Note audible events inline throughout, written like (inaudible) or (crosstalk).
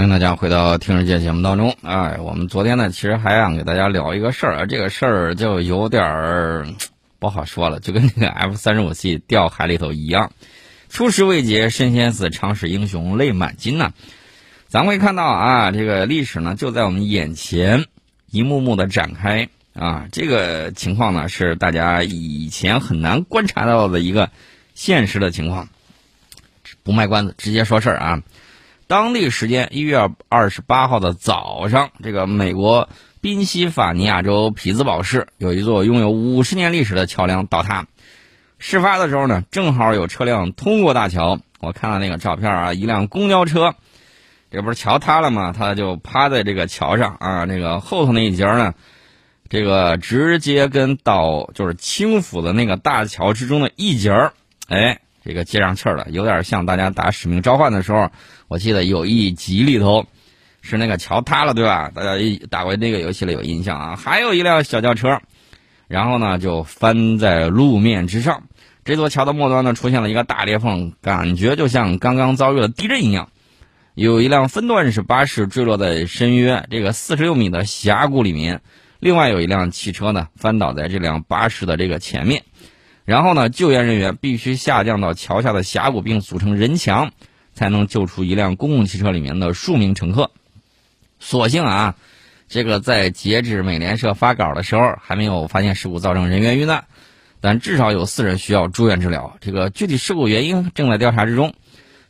欢迎大家回到《听世界》节目当中。哎，我们昨天呢，其实还想给大家聊一个事儿，这个事儿就有点儿不好说了，就跟那个 (laughs) F 三十五 C 掉海里头一样，初时未捷身先死，常使英雄泪满襟呐。咱会看到啊，这个历史呢就在我们眼前一幕幕的展开啊，这个情况呢是大家以前很难观察到的一个现实的情况。不卖关子，直接说事儿啊。当地时间一月二十八号的早上，这个美国宾夕法尼亚州匹兹堡市有一座拥有五十年历史的桥梁倒塌。事发的时候呢，正好有车辆通过大桥。我看到那个照片啊，一辆公交车，这不是桥塌了吗？他就趴在这个桥上啊，那个后头那一节呢，这个直接跟倒就是轻抚的那个大桥之中的一节儿，哎。这个接上气儿了，有点像大家打使命召唤的时候，我记得有一集里头是那个桥塌了，对吧？大家一打过那个游戏了有印象啊。还有一辆小轿车，然后呢就翻在路面之上。这座桥的末端呢出现了一个大裂缝，感觉就像刚刚遭遇了地震一样。有一辆分段式巴士坠落在深约这个四十六米的峡谷里面，另外有一辆汽车呢翻倒在这辆巴士的这个前面。然后呢，救援人员必须下降到桥下的峡谷，并组成人墙，才能救出一辆公共汽车里面的数名乘客。所幸啊，这个在截止美联社发稿的时候，还没有发现事故造成人员遇难，但至少有四人需要住院治疗。这个具体事故原因正在调查之中。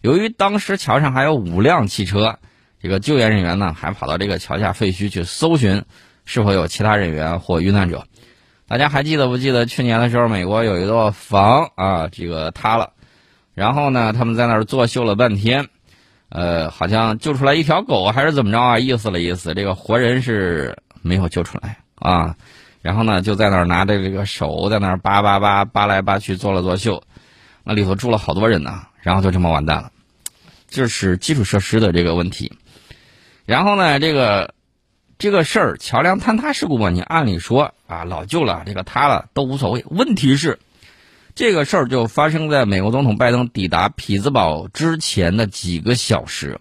由于当时桥上还有五辆汽车，这个救援人员呢还跑到这个桥下废墟去搜寻，是否有其他人员或遇难者。大家还记得不记得去年的时候，美国有一座房啊，这个塌了，然后呢，他们在那儿作秀了半天，呃，好像救出来一条狗还是怎么着啊？意思了意思，这个活人是没有救出来啊，然后呢，就在那儿拿着这个手在那儿扒扒扒扒来扒去做了作秀，那里头住了好多人呢，然后就这么完蛋了，这是基础设施的这个问题，然后呢，这个。这个事儿，桥梁坍塌事故吧，你按理说啊，老旧了，这个塌了都无所谓。问题是，这个事儿就发生在美国总统拜登抵达匹兹堡之前的几个小时。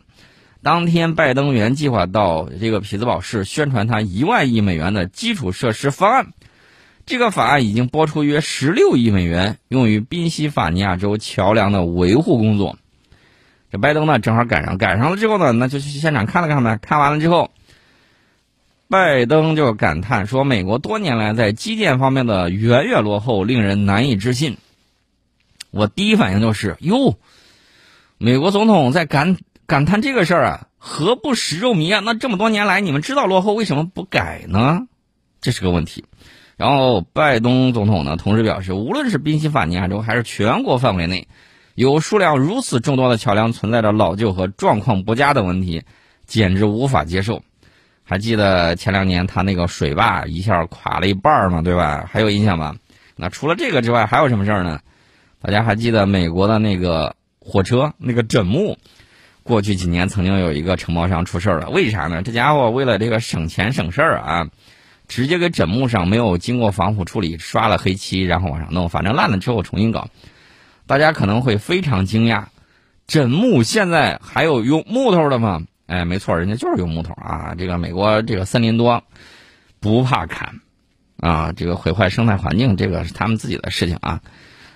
当天，拜登原计划到这个匹兹堡市宣传他一万亿美元的基础设施方案。这个法案已经拨出约十六亿美元，用于宾夕法尼亚州桥梁的维护工作。这拜登呢，正好赶上，赶上了之后呢，那就去现场看了看呗。看完了之后。拜登就感叹说：“美国多年来在基建方面的远远落后，令人难以置信。”我第一反应就是：“哟，美国总统在感感叹这个事儿啊，何不食肉糜啊？那这么多年来，你们知道落后，为什么不改呢？这是个问题。”然后拜登总统呢，同时表示，无论是宾夕法尼亚州还是全国范围内，有数量如此众多的桥梁存在着老旧和状况不佳的问题，简直无法接受。还记得前两年他那个水坝一下垮了一半嘛？对吧？还有印象吗？那除了这个之外，还有什么事儿呢？大家还记得美国的那个火车那个枕木，过去几年曾经有一个承包商出事儿了。为啥呢？这家伙为了这个省钱省事儿啊，直接给枕木上没有经过防腐处理，刷了黑漆，然后往上弄，反正烂了之后重新搞。大家可能会非常惊讶，枕木现在还有用木头的吗？哎，没错，人家就是用木头啊。这个美国这个森林多，不怕砍，啊，这个毁坏生态环境，这个是他们自己的事情啊。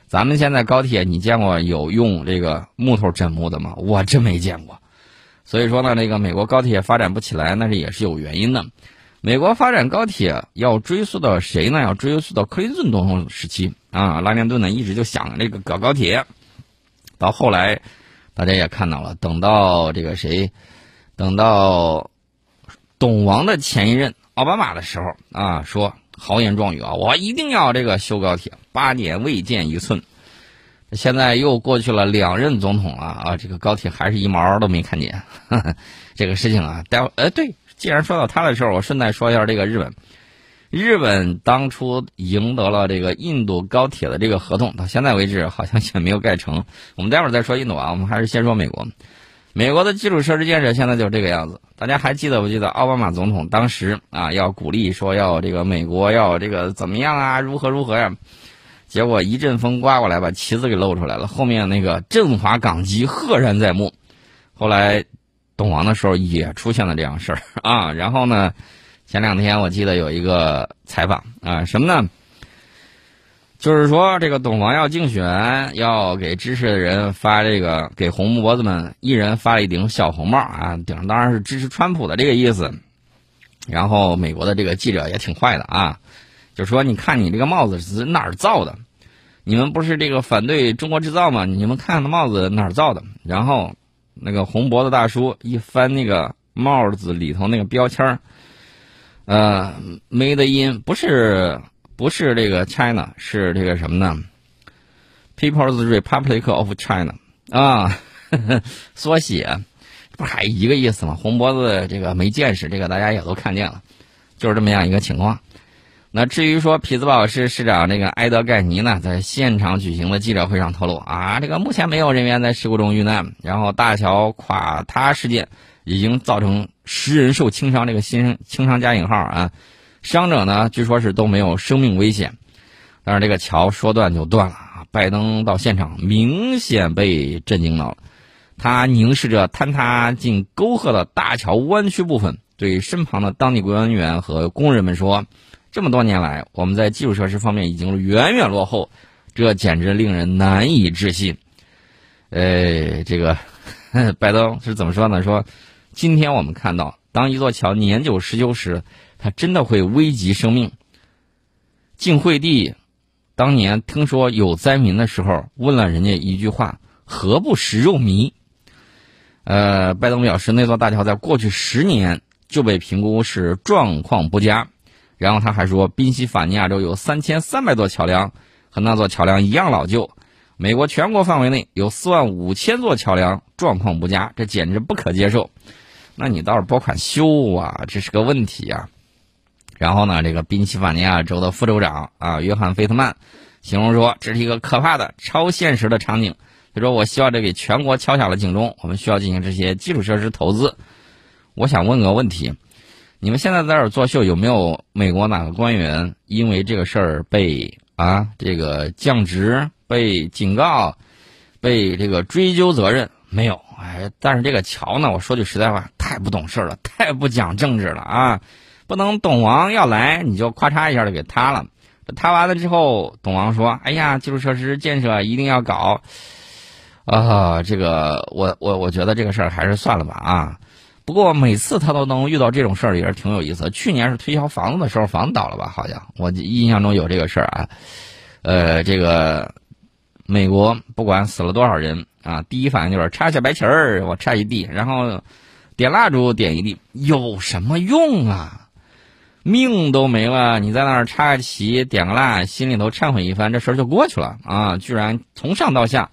咱们现在高铁，你见过有用这个木头枕木的吗？我真没见过。所以说呢，这个美国高铁发展不起来，那是也是有原因的。美国发展高铁要追溯到谁呢？要追溯到克林顿总统时期啊。拉年顿呢一直就想这个搞高铁，到后来大家也看到了，等到这个谁。等到董王的前一任奥巴马的时候啊，说豪言壮语啊，我一定要这个修高铁，八年未见一寸。现在又过去了两任总统了啊，这个高铁还是一毛都没看见。(laughs) 这个事情啊，待会儿呃，对，既然说到他的时候，我顺带说一下这个日本。日本当初赢得了这个印度高铁的这个合同，到现在为止好像也没有盖成。我们待会儿再说印度啊，我们还是先说美国。美国的基础设施建设现在就是这个样子，大家还记得不记得奥巴马总统当时啊要鼓励说要这个美国要这个怎么样啊如何如何呀？结果一阵风刮过来，把旗子给露出来了，后面那个振华港机赫然在目。后来懂王的时候也出现了这样事儿啊。然后呢，前两天我记得有一个采访啊，什么呢？就是说这个懂王要竞选，要给支持的人发这个，给红脖子们一人发了一顶小红帽啊，顶上当然是支持川普的这个意思。然后美国的这个记者也挺坏的啊，就说你看你这个帽子是哪儿造的？你们不是这个反对中国制造吗？你们看那帽子哪儿造的？然后那个红脖子大叔一翻那个帽子里头那个标签儿，呃，Made in 不是。不是这个 China，是这个什么呢？People's Republic of China 啊，(laughs) 缩写，不还一个意思吗？红脖子这个没见识，这个大家也都看见了，就是这么样一个情况。那至于说匹兹堡市市长这个埃德盖尼呢，在现场举行的记者会上透露啊，这个目前没有人员在事故中遇难，然后大桥垮塌事件已经造成十人受轻伤，这个新轻伤加引号啊。伤者呢，据说是都没有生命危险，但是这个桥说断就断了啊！拜登到现场，明显被震惊到了。他凝视着坍塌进沟壑的大桥弯曲部分，对身旁的当地官员和工人们说：“这么多年来，我们在基础设施方面已经远远落后，这简直令人难以置信。”呃，这个 (laughs) 拜登是怎么说呢？说今天我们看到，当一座桥年久失修时。他真的会危及生命。晋惠帝当年听说有灾民的时候，问了人家一句话：“何不食肉糜？”呃，拜登表示，那座大桥在过去十年就被评估是状况不佳。然后他还说，宾夕法尼亚州有三千三百座桥梁和那座桥梁一样老旧。美国全国范围内有四万五千座桥梁状况不佳，这简直不可接受。那你倒是拨款修啊，这是个问题呀。然后呢，这个宾夕法尼亚州的副州长啊，约翰·费特曼形容说，这是一个可怕的、超现实的场景。他说：“我希望这给全国敲响了警钟，我们需要进行这些基础设施投资。”我想问个问题：你们现在在这儿作秀，有没有美国哪个官员因为这个事儿被啊这个降职、被警告、被这个追究责任？没有。哎，但是这个桥呢，我说句实在话，太不懂事了，太不讲政治了啊！不能，董王要来你就咔嚓一下就给塌了。塌完了之后，董王说：“哎呀，基础设施建设一定要搞。”啊，这个我我我觉得这个事儿还是算了吧啊。不过每次他都能遇到这种事儿，也是挺有意思。去年是推销房子的时候，房子倒了吧？好像我印象中有这个事儿啊。呃，这个美国不管死了多少人啊，第一反应就是插小白旗儿，我插一地，然后点蜡烛点一地，有什么用啊？命都没了，你在那儿插个旗、点个蜡，心里头忏悔一番，这事儿就过去了啊！居然从上到下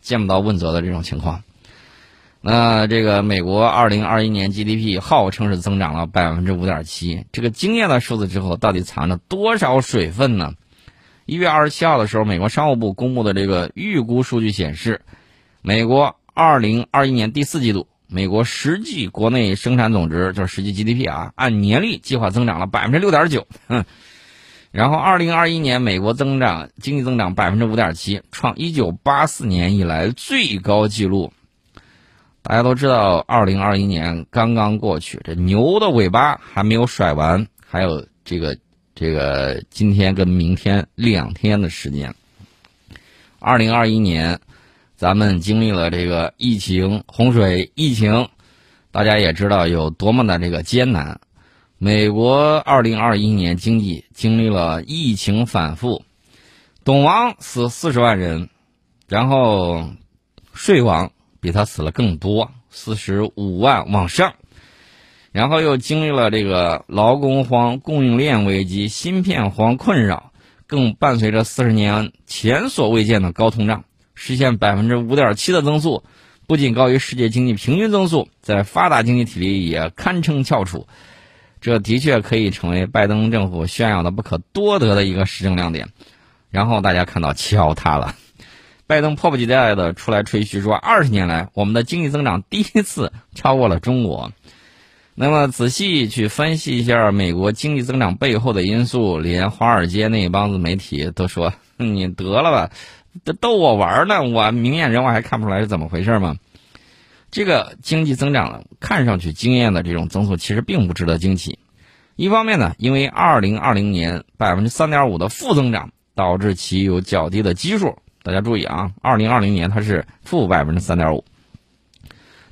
见不到问责的这种情况。那这个美国二零二一年 GDP 号称是增长了百分之五点七，这个惊艳的数字之后，到底藏着多少水分呢？一月二十七号的时候，美国商务部公布的这个预估数据显示，美国二零二一年第四季度。美国实际国内生产总值就是实际 GDP 啊，按年率计划增长了百分之六点九，(laughs) 然后二零二一年美国增长经济增长百分之五点七，创一九八四年以来最高纪录。大家都知道，二零二一年刚刚过去，这牛的尾巴还没有甩完，还有这个这个今天跟明天两天的时间。二零二一年。咱们经历了这个疫情、洪水、疫情，大家也知道有多么的这个艰难。美国二零二一年经济经历了疫情反复，董王死四十万人，然后税王比他死了更多，四十五万往上，然后又经历了这个劳工荒、供应链危机、芯片荒困扰，更伴随着四十年前所未见的高通胀。实现百分之五点七的增速，不仅高于世界经济平均增速，在发达经济体里也堪称翘楚。这的确可以成为拜登政府炫耀的不可多得的一个时政亮点。然后大家看到敲他了，拜登迫不及待的出来吹嘘说，二十年来我们的经济增长第一次超过了中国。那么仔细去分析一下美国经济增长背后的因素，连华尔街那帮子媒体都说：“你得了吧。” (laughs) 这逗我玩呢，我明眼人我还看不出来是怎么回事吗？这个经济增长看上去惊艳的这种增速，其实并不值得惊奇。一方面呢，因为二零二零年百分之三点五的负增长，导致其有较低的基数。大家注意啊，二零二零年它是负百分之三点五。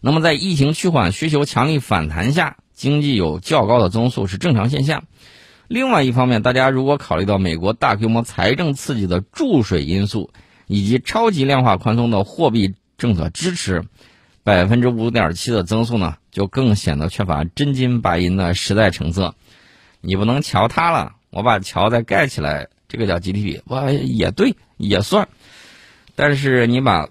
那么在疫情趋缓、需求强力反弹下，经济有较高的增速是正常现象。另外一方面，大家如果考虑到美国大规模财政刺激的注水因素，以及超级量化宽松的货币政策支持，百分之五点七的增速呢，就更显得缺乏真金白银的时代成色。你不能桥塌了，我把桥再盖起来，这个叫 GDP，我也对，也算。但是你把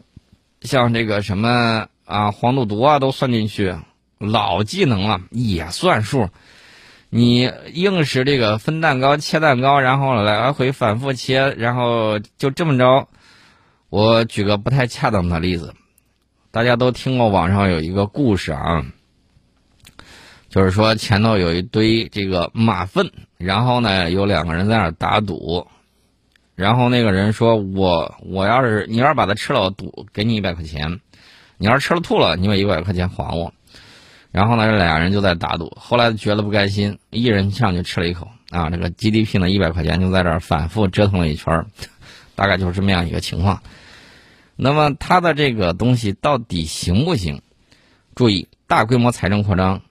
像这个什么啊黄赌毒啊都算进去，老技能了也算数。你硬是这个分蛋糕、切蛋糕，然后来回反复切，然后就这么着。我举个不太恰当的例子，大家都听过网上有一个故事啊。就是说，前头有一堆这个马粪，然后呢，有两个人在那儿打赌，然后那个人说：“我我要是你要是把它吃了，我赌给你一百块钱；你要是吃了吐了，你把一百块钱还我。”然后呢，这俩人就在打赌，后来觉得不甘心，一人上去吃了一口啊，这个 GDP 呢一百块钱就在这儿反复折腾了一圈，(laughs) 大概就是这么样一个情况。那么它的这个东西到底行不行？注意，大规模财政扩张。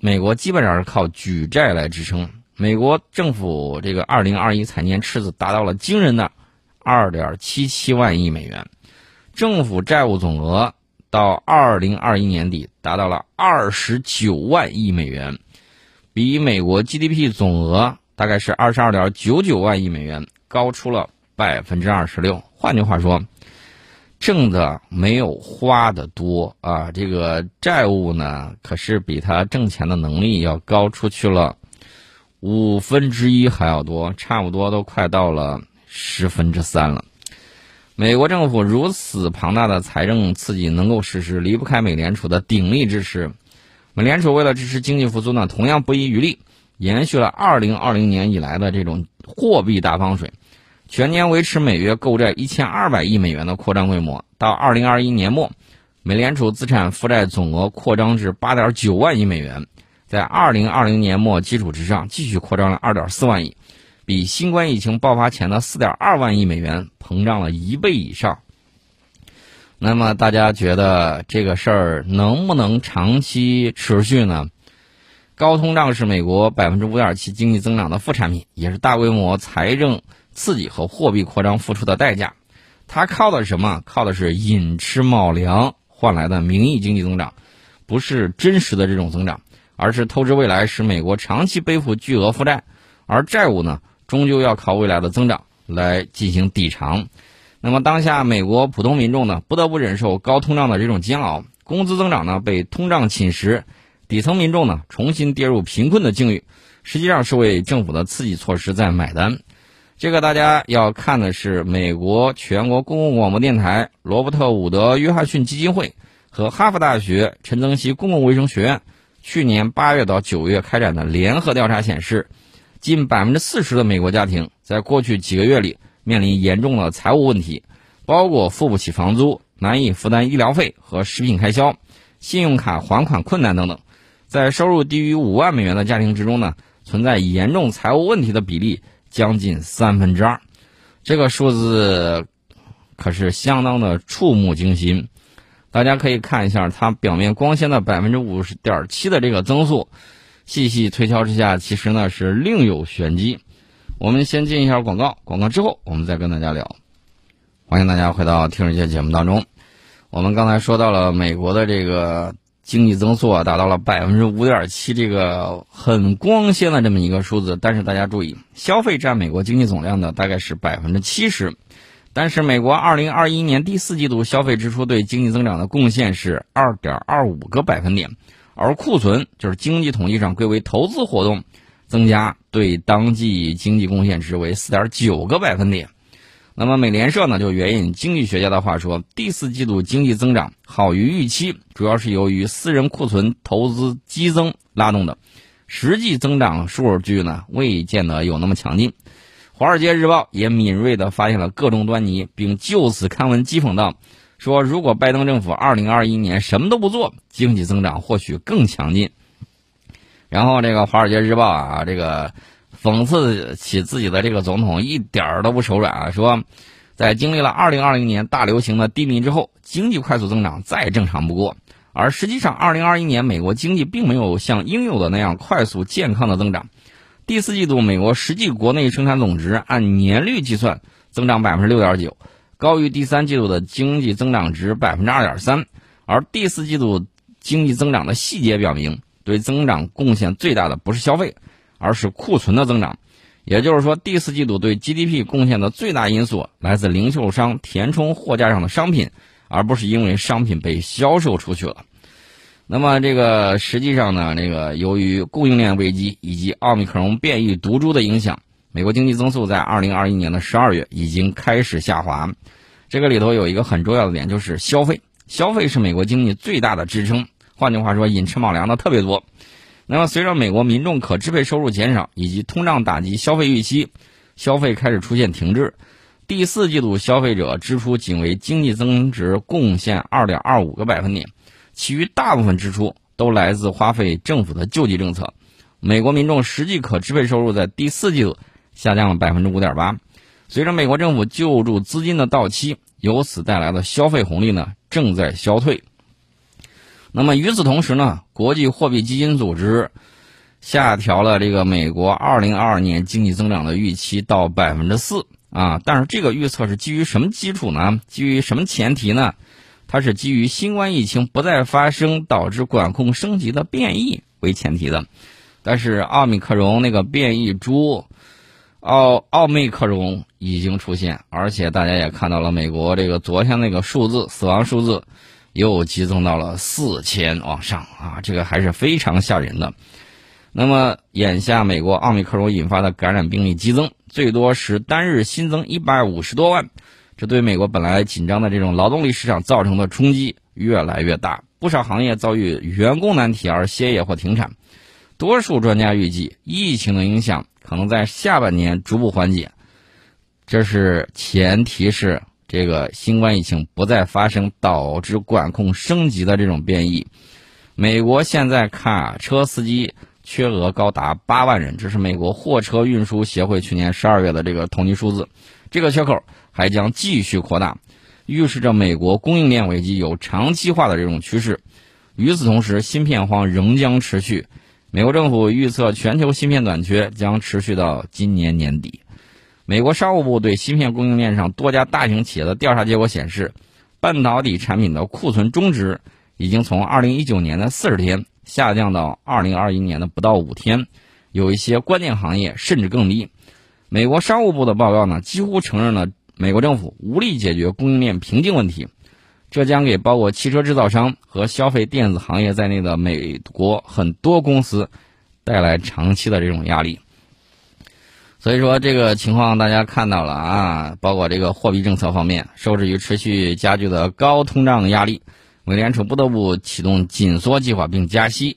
美国基本上是靠举债来支撑。美国政府这个二零二一财年赤字达到了惊人的二点七七万亿美元，政府债务总额到二零二一年底达到了二十九万亿美元，比美国 GDP 总额大概是二十二点九九万亿美元高出了百分之二十六。换句话说。挣的没有花的多啊，这个债务呢，可是比他挣钱的能力要高出去了五分之一还要多，差不多都快到了十分之三了。美国政府如此庞大的财政刺激能够实施，离不开美联储的鼎力支持。美联储为了支持经济复苏呢，同样不遗余力，延续了二零二零年以来的这种货币大放水。全年维持每月购债一千二百亿美元的扩张规模，到二零二一年末，美联储资产负债总额扩张至八点九万亿美元，在二零二零年末基础之上继续扩张了二点四万亿，比新冠疫情爆发前的四点二万亿美元膨胀了一倍以上。那么大家觉得这个事儿能不能长期持续呢？高通胀是美国百分之五点七经济增长的副产品，也是大规模财政。刺激和货币扩张付出的代价，它靠的是什么？靠的是寅吃卯粮换来的名义经济增长，不是真实的这种增长，而是透支未来，使美国长期背负巨额负债，而债务呢，终究要靠未来的增长来进行抵偿。那么当下美国普通民众呢，不得不忍受高通胀的这种煎熬，工资增长呢被通胀侵蚀，底层民众呢重新跌入贫困的境遇，实际上是为政府的刺激措施在买单。这个大家要看的是美国全国公共广播电台罗伯特·伍德·约翰逊基金会和哈佛大学陈增熙公共卫生学院去年八月到九月开展的联合调查显示，近百分之四十的美国家庭在过去几个月里面临严重的财务问题，包括付不起房租、难以负担医疗费和食品开销、信用卡还款困难等等。在收入低于五万美元的家庭之中呢，存在严重财务问题的比例。将近三分之二，这个数字可是相当的触目惊心。大家可以看一下它表面光鲜的百分之五十点七的这个增速，细细推敲之下，其实呢是另有玄机。我们先进一下广告，广告之后我们再跟大家聊。欢迎大家回到听世界节目当中。我们刚才说到了美国的这个。经济增速啊达到了百分之五点七，这个很光鲜的这么一个数字。但是大家注意，消费占美国经济总量的大概是百分之七十，但是美国二零二一年第四季度消费支出对经济增长的贡献是二点二五个百分点，而库存就是经济统计上归为投资活动，增加对当季经济贡献值为四点九个百分点。那么美联社呢就援引经济学家的话说，第四季度经济增长好于预期，主要是由于私人库存投资激增拉动的，实际增长数据呢未见得有那么强劲。华尔街日报也敏锐地发现了各种端倪，并就此刊文讥讽道：说如果拜登政府二零二一年什么都不做，经济增长或许更强劲。然后这个《华尔街日报》啊，这个讽刺起自己的这个总统一点儿都不手软啊，说在经历了二零二零年大流行的低迷之后，经济快速增长再正常不过。而实际上，二零二一年美国经济并没有像应有的那样快速健康的增长。第四季度美国实际国内生产总值按年率计算增长百分之六点九，高于第三季度的经济增长值百分之二点三。而第四季度经济增长的细节表明，对增长贡献最大的不是消费，而是库存的增长。也就是说，第四季度对 GDP 贡献的最大因素来自零售商填充货架上的商品，而不是因为商品被销售出去了。那么，这个实际上呢，这个由于供应链危机以及奥密克戎变异毒株的影响，美国经济增速在二零二一年的十二月已经开始下滑。这个里头有一个很重要的点，就是消费。消费是美国经济最大的支撑。换句话说，寅吃卯粮的特别多。那么，随着美国民众可支配收入减少以及通胀打击消费预期，消费开始出现停滞。第四季度消费者支出仅为经济增值贡献二点二五个百分点。其余大部分支出都来自花费政府的救济政策。美国民众实际可支配收入在第四季度下降了百分之五点八。随着美国政府救助资金的到期，由此带来的消费红利呢正在消退。那么与此同时呢，国际货币基金组织下调了这个美国二零二二年经济增长的预期到百分之四啊。但是这个预测是基于什么基础呢？基于什么前提呢？它是基于新冠疫情不再发生导致管控升级的变异为前提的，但是奥密克戎那个变异株，奥奥密克戎已经出现，而且大家也看到了美国这个昨天那个数字死亡数字又激增到了四千往上啊，这个还是非常吓人的。那么眼下美国奥密克戎引发的感染病例激增，最多时单日新增一百五十多万。这对美国本来紧张的这种劳动力市场造成的冲击越来越大，不少行业遭遇员工难题而歇业或停产。多数专家预计，疫情的影响可能在下半年逐步缓解，这是前提是这个新冠疫情不再发生导致管控升级的这种变异。美国现在卡车司机缺额高达八万人，这是美国货车运输协会去年十二月的这个统计数字，这个缺口。还将继续扩大，预示着美国供应链危机有长期化的这种趋势。与此同时，芯片荒仍将持续。美国政府预测全球芯片短缺将持续到今年年底。美国商务部对芯片供应链上多家大型企业的调查结果显示，半导体产品的库存中值已经从2019年的40天下降到2021年的不到五天，有一些关键行业甚至更低。美国商务部的报告呢，几乎承认了。美国政府无力解决供应链瓶颈问题，这将给包括汽车制造商和消费电子行业在内的美国很多公司带来长期的这种压力。所以说，这个情况大家看到了啊，包括这个货币政策方面，受制于持续加剧的高通胀压力，美联储不得不启动紧缩计划并加息。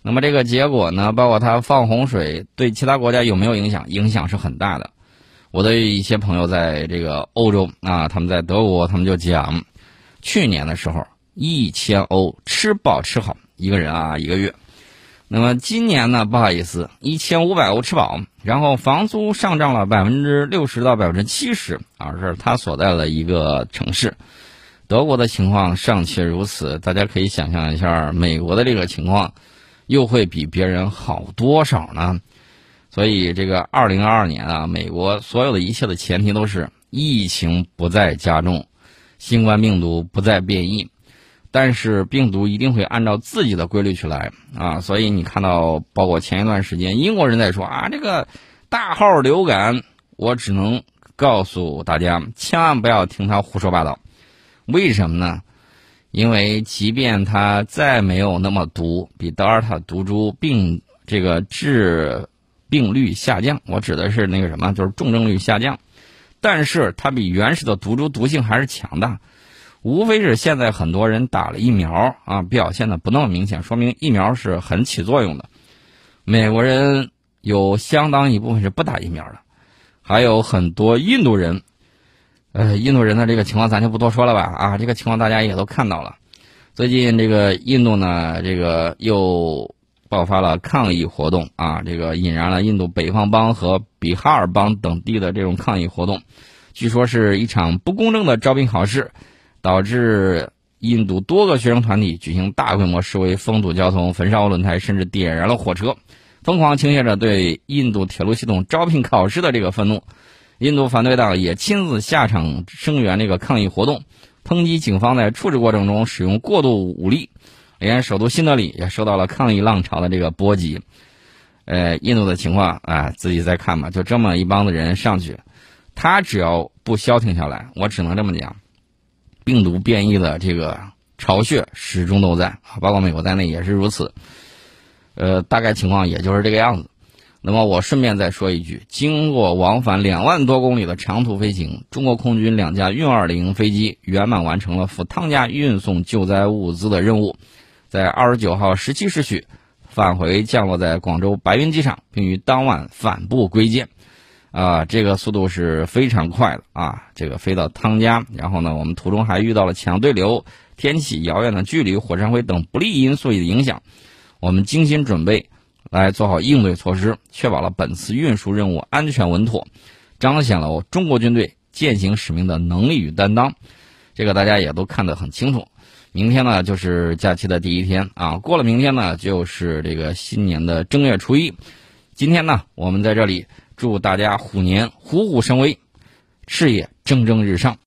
那么这个结果呢，包括它放洪水对其他国家有没有影响？影响是很大的。我的一些朋友在这个欧洲啊，他们在德国，他们就讲，去年的时候一千欧吃饱吃好一个人啊一个月，那么今年呢不好意思一千五百欧吃饱，然后房租上涨了百分之六十到百分之七十啊，是他所在的一个城市。德国的情况尚且如此，大家可以想象一下，美国的这个情况又会比别人好多少呢？所以，这个二零二二年啊，美国所有的一切的前提都是疫情不再加重，新冠病毒不再变异，但是病毒一定会按照自己的规律去来啊。所以你看到，包括前一段时间英国人在说啊，这个大号流感，我只能告诉大家，千万不要听他胡说八道。为什么呢？因为即便它再没有那么毒，比德尔塔毒株病这个致。病率下降，我指的是那个什么，就是重症率下降，但是它比原始的毒株毒性还是强的，无非是现在很多人打了疫苗啊，表现的不那么明显，说明疫苗是很起作用的。美国人有相当一部分是不打疫苗的，还有很多印度人，呃，印度人的这个情况咱就不多说了吧啊，这个情况大家也都看到了。最近这个印度呢，这个又爆发了抗议活动啊，这个引燃了印度北方邦和比哈尔邦等地的这种抗议活动。据说是一场不公正的招聘考试，导致印度多个学生团体举行大规模示威，封堵交通，焚烧轮胎，甚至点燃了火车，疯狂倾泻着对印度铁路系统招聘考试的这个愤怒。印度反对党也亲自下场声援这个抗议活动，抨击警方在处置过程中使用过度武力，连 (laughs) 首都新德里也受到了抗议浪潮的这个波及。呃，印度的情况啊，自己再看吧。就这么一帮子人上去，他只要不消停下来，我只能这么讲，病毒变异的这个巢穴始终都在，包括美国在内也是如此。呃，大概情况也就是这个样子。那么我顺便再说一句，经过往返两万多公里的长途飞行，中国空军两架运二零飞机圆满完成了赴汤加运送救灾物资的任务，在二十九号十七时许返回降落在广州白云机场，并于当晚返部归建。啊，这个速度是非常快的啊！这个飞到汤加，然后呢，我们途中还遇到了强对流、天气、遥远的距离、火山灰等不利因素的影响，我们精心准备。来做好应对措施，确保了本次运输任务安全稳妥，彰显了我中国军队践行使命的能力与担当。这个大家也都看得很清楚。明天呢，就是假期的第一天啊，过了明天呢，就是这个新年的正月初一。今天呢，我们在这里祝大家虎年虎虎生威，事业蒸蒸日上。